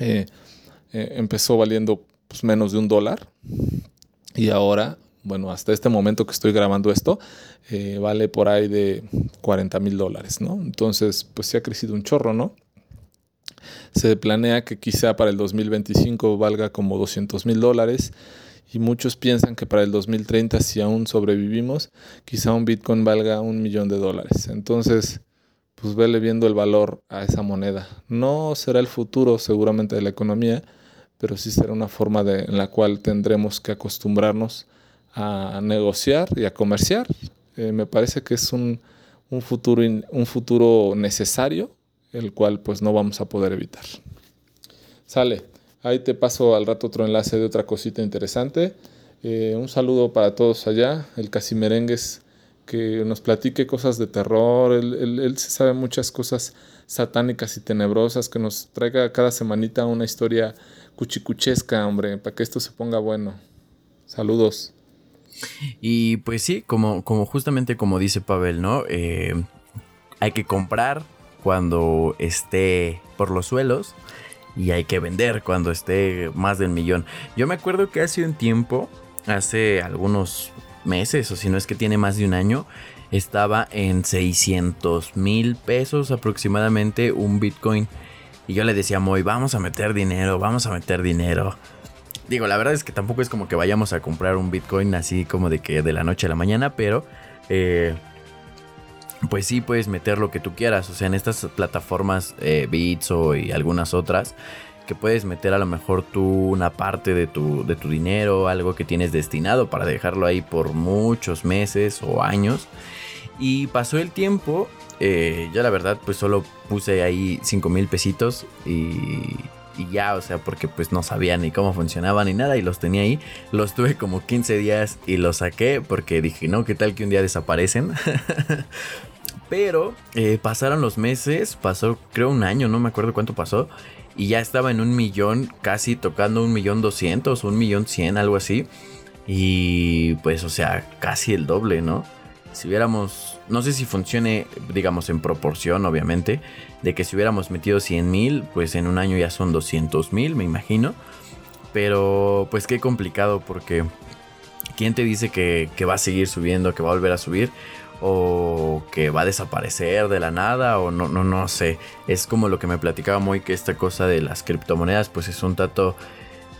eh, eh, empezó valiendo pues, menos de un dólar y ahora, bueno, hasta este momento que estoy grabando esto, eh, vale por ahí de 40 mil dólares, ¿no? Entonces, pues sí ha crecido un chorro, ¿no? Se planea que quizá para el 2025 valga como 200 mil dólares y muchos piensan que para el 2030, si aún sobrevivimos, quizá un Bitcoin valga un millón de dólares. Entonces, pues vele viendo el valor a esa moneda. No será el futuro seguramente de la economía, pero sí será una forma de, en la cual tendremos que acostumbrarnos a negociar y a comerciar. Eh, me parece que es un, un, futuro un futuro necesario, el cual pues no vamos a poder evitar. Sale, ahí te paso al rato otro enlace de otra cosita interesante. Eh, un saludo para todos allá, el Casimerengues que nos platique cosas de terror, él, él, se sabe muchas cosas satánicas y tenebrosas, que nos traiga cada semanita una historia cuchicuchesca, hombre, para que esto se ponga bueno. Saludos. Y pues sí, como, como justamente como dice Pavel, ¿no? Eh, hay que comprar cuando esté por los suelos y hay que vender cuando esté más del millón. Yo me acuerdo que hace un tiempo, hace algunos meses, o si no es que tiene más de un año, estaba en 600 mil pesos aproximadamente un Bitcoin. Y yo le decía a Moy, vamos a meter dinero, vamos a meter dinero. digo, la verdad es que tampoco es como que vayamos a comprar un Bitcoin así como de que de la noche a la mañana, pero eh, pues sí puedes meter lo que tú quieras. O sea, en estas plataformas eh, Bits o y algunas otras, que puedes meter a lo mejor tú una parte de tu, de tu dinero, algo que tienes destinado para dejarlo ahí por muchos meses o años. Y pasó el tiempo, eh, yo la verdad pues solo puse ahí 5 mil pesitos y, y ya, o sea, porque pues no sabía ni cómo funcionaba ni nada y los tenía ahí. Los tuve como 15 días y los saqué porque dije, no, ¿qué tal que un día desaparecen? Pero eh, pasaron los meses, pasó creo un año, no me acuerdo cuánto pasó. Y ya estaba en un millón, casi tocando un millón doscientos, un millón cien, algo así. Y pues, o sea, casi el doble, ¿no? Si hubiéramos, no sé si funcione, digamos, en proporción, obviamente, de que si hubiéramos metido 100 mil, pues en un año ya son 200 mil, me imagino. Pero pues qué complicado porque ¿quién te dice que, que va a seguir subiendo, que va a volver a subir? O que va a desaparecer de la nada o no, no, no sé. Es como lo que me platicaba muy que esta cosa de las criptomonedas pues es un tanto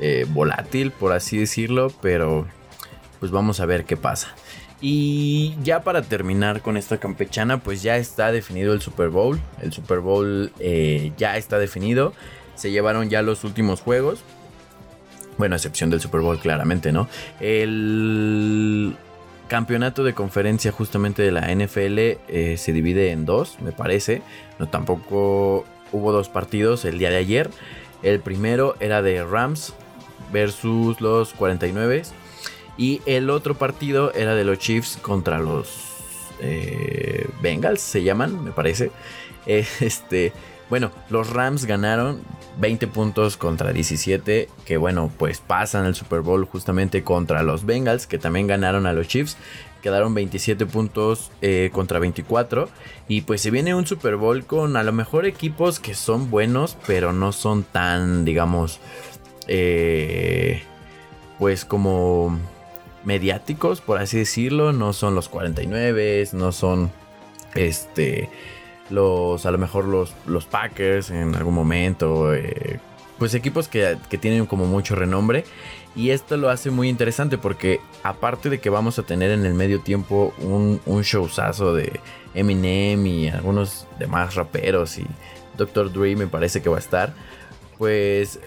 eh, volátil por así decirlo, pero pues vamos a ver qué pasa. Y ya para terminar con esta campechana pues ya está definido el Super Bowl. El Super Bowl eh, ya está definido. Se llevaron ya los últimos juegos. Bueno, a excepción del Super Bowl, claramente, ¿no? El campeonato de conferencia justamente de la NFL eh, se divide en dos, me parece. No tampoco hubo dos partidos el día de ayer. El primero era de Rams versus los 49 y el otro partido era de los Chiefs contra los eh, Bengals, se llaman, me parece. este, bueno, los Rams ganaron 20 puntos contra 17, que bueno, pues pasan el Super Bowl justamente contra los Bengals, que también ganaron a los Chiefs. Quedaron 27 puntos eh, contra 24. Y pues se viene un Super Bowl con a lo mejor equipos que son buenos, pero no son tan, digamos, eh, pues como mediáticos, por así decirlo. No son los 49, no son este los a lo mejor los, los Packers en algún momento, eh, pues equipos que, tienen como mucho renombre. Y esto lo hace muy interesante porque aparte de que vamos a tener en el medio tiempo un, un showzazo de Eminem y algunos demás raperos y Dr. Dre me parece que va a estar, pues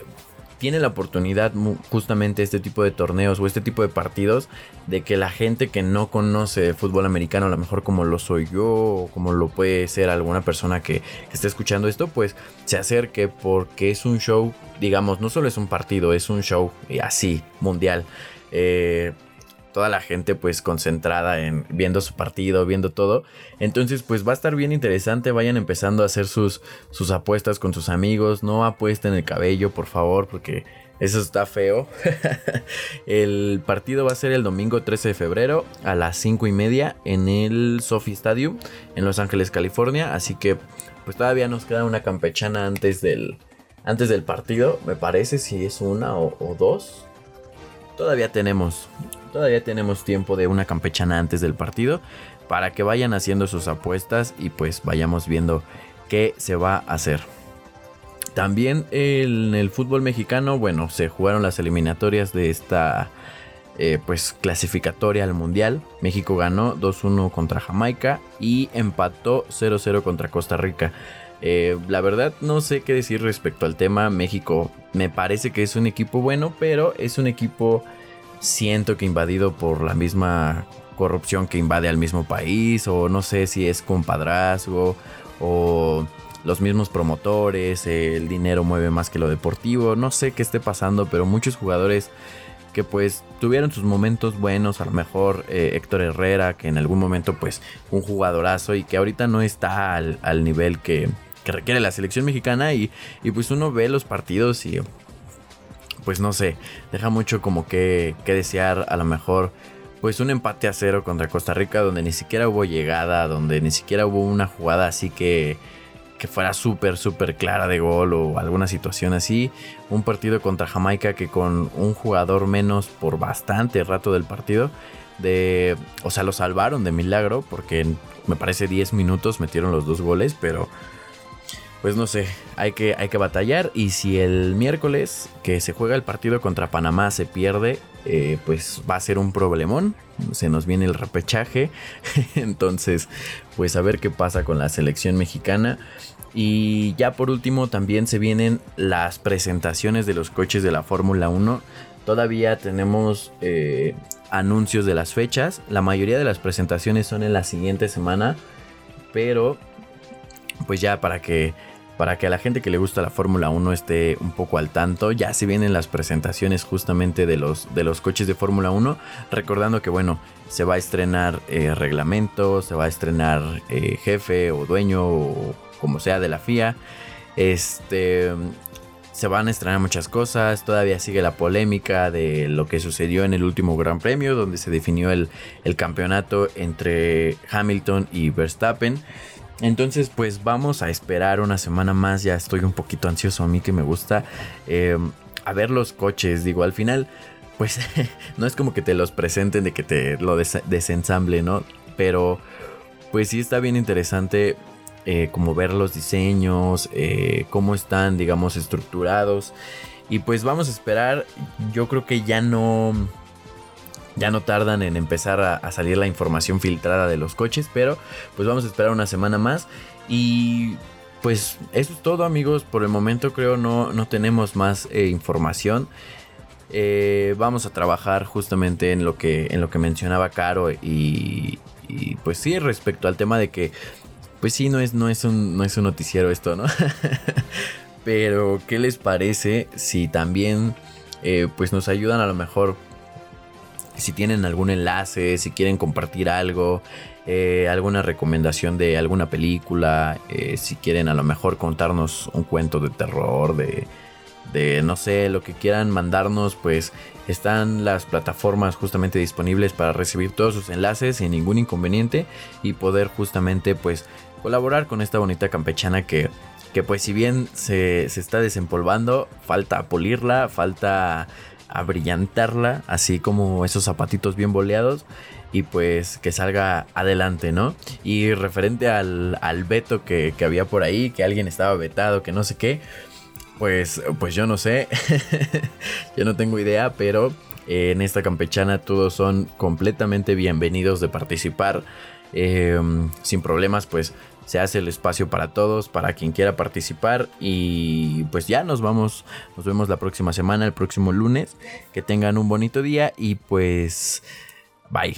tiene la oportunidad justamente este tipo de torneos o este tipo de partidos de que la gente que no conoce fútbol americano, a lo mejor como lo soy yo o como lo puede ser alguna persona que, esté escuchando esto, pues se acerque porque es un show, digamos, no solo es un partido, es un show así, mundial. Eh, toda la gente pues concentrada en viendo su partido, viendo todo. Entonces pues va a estar bien interesante, vayan empezando a hacer sus, sus apuestas con sus amigos, no apuesten el cabello por favor porque eso está feo. el partido va a ser el domingo 13 de febrero a las 5 y media en el Sophie Stadium en Los Ángeles, California. Así que pues todavía nos queda una campechana antes del, antes del partido, me parece si es una o, o dos. Todavía tenemos Todavía tenemos tiempo de una campechana antes del partido para que vayan haciendo sus apuestas y pues vayamos viendo qué se va a hacer. También en el fútbol mexicano, bueno, se jugaron las eliminatorias de esta eh, pues clasificatoria al mundial. México ganó 2-1 contra Jamaica y empató 0-0 contra Costa Rica. Eh, la verdad no sé qué decir respecto al tema. México me parece que es un equipo bueno, pero es un equipo siento que invadido por la misma corrupción que invade al mismo país, o no sé si es compadrazgo, o los mismos promotores, el dinero mueve más que lo deportivo, no sé qué esté pasando, pero muchos jugadores que pues tuvieron sus momentos buenos, a lo mejor eh, Héctor Herrera, que en algún momento pues un jugadorazo y que ahorita no está al, nivel que, requiere la selección mexicana y, y pues uno ve los partidos y pues no sé, deja mucho como que, que desear a lo mejor pues un empate a cero contra Costa Rica donde ni siquiera hubo llegada, donde ni siquiera hubo una jugada así que, que fuera súper, súper clara de gol o alguna situación así. Un partido contra Jamaica que con un jugador menos por bastante rato del partido, de, o sea, lo salvaron de milagro porque me parece 10 minutos metieron los dos goles, pero pues no sé, hay que, hay que batallar. Y si el miércoles que se juega el partido contra Panamá se pierde, eh, pues va a ser un problemón. Se nos viene el repechaje. Entonces, pues a ver qué pasa con la selección mexicana. Y ya por último también se vienen las presentaciones de los coches de la Fórmula 1. Todavía tenemos eh, anuncios de las fechas. La mayoría de las presentaciones son en la siguiente semana. Pero pues ya para que para que a la gente que le gusta la Fórmula 1 esté un poco al tanto. Ya se vienen las presentaciones justamente de los, de los coches de Fórmula 1. Recordando que bueno, se va a estrenar eh, reglamento, se va a estrenar eh, jefe o dueño o como sea de la FIA. Este... Se van a estrenar muchas cosas, todavía sigue la polémica de lo que sucedió en el último Gran Premio, donde se definió el, el campeonato entre Hamilton y Verstappen. Entonces, pues vamos a esperar una semana más. Ya estoy un poquito ansioso a mí que me gusta eh, a ver los coches. Digo, al final, pues no es como que te los presenten de que te lo desensamble, ¿no? Pero, pues sí está bien interesante eh, como ver los diseños, eh, cómo están, digamos, estructurados. Y pues vamos a esperar. Yo creo que ya no ya no tardan en empezar a, salir la información filtrada de los coches, pero pues vamos a esperar una semana más y pues eso es todo amigos, por el momento creo no, no tenemos más eh, información. Eh, vamos a trabajar justamente en lo que, en lo que mencionaba Caro y, pues sí, respecto al tema de que pues sí, no es, no es, un, no es un noticiero esto, ¿no? Pero, ¿qué les parece si también eh, pues nos ayudan a lo mejor si tienen algún enlace, si quieren compartir algo, eh, alguna recomendación de alguna película, eh, si quieren a lo mejor contarnos un cuento de terror, de, de no sé, lo que quieran mandarnos, pues están las plataformas justamente disponibles para recibir todos sus enlaces sin ningún inconveniente y poder justamente pues colaborar con esta bonita campechana que, que pues si bien se, se está desempolvando, falta pulirla, falta a brillantarla, así como esos zapatitos bien boleados y pues que salga adelante, ¿no? Y referente al, al veto que, había por ahí, que alguien estaba vetado, que no sé qué, pues, pues yo no sé, yo no tengo idea, pero en esta campechana todos son completamente bienvenidos de participar. Em, sin problemas, pues se hace el espacio para todos, para quien quiera participar y pues ya nos vamos, nos vemos la próxima semana, el próximo lunes, que tengan un bonito día y pues bye.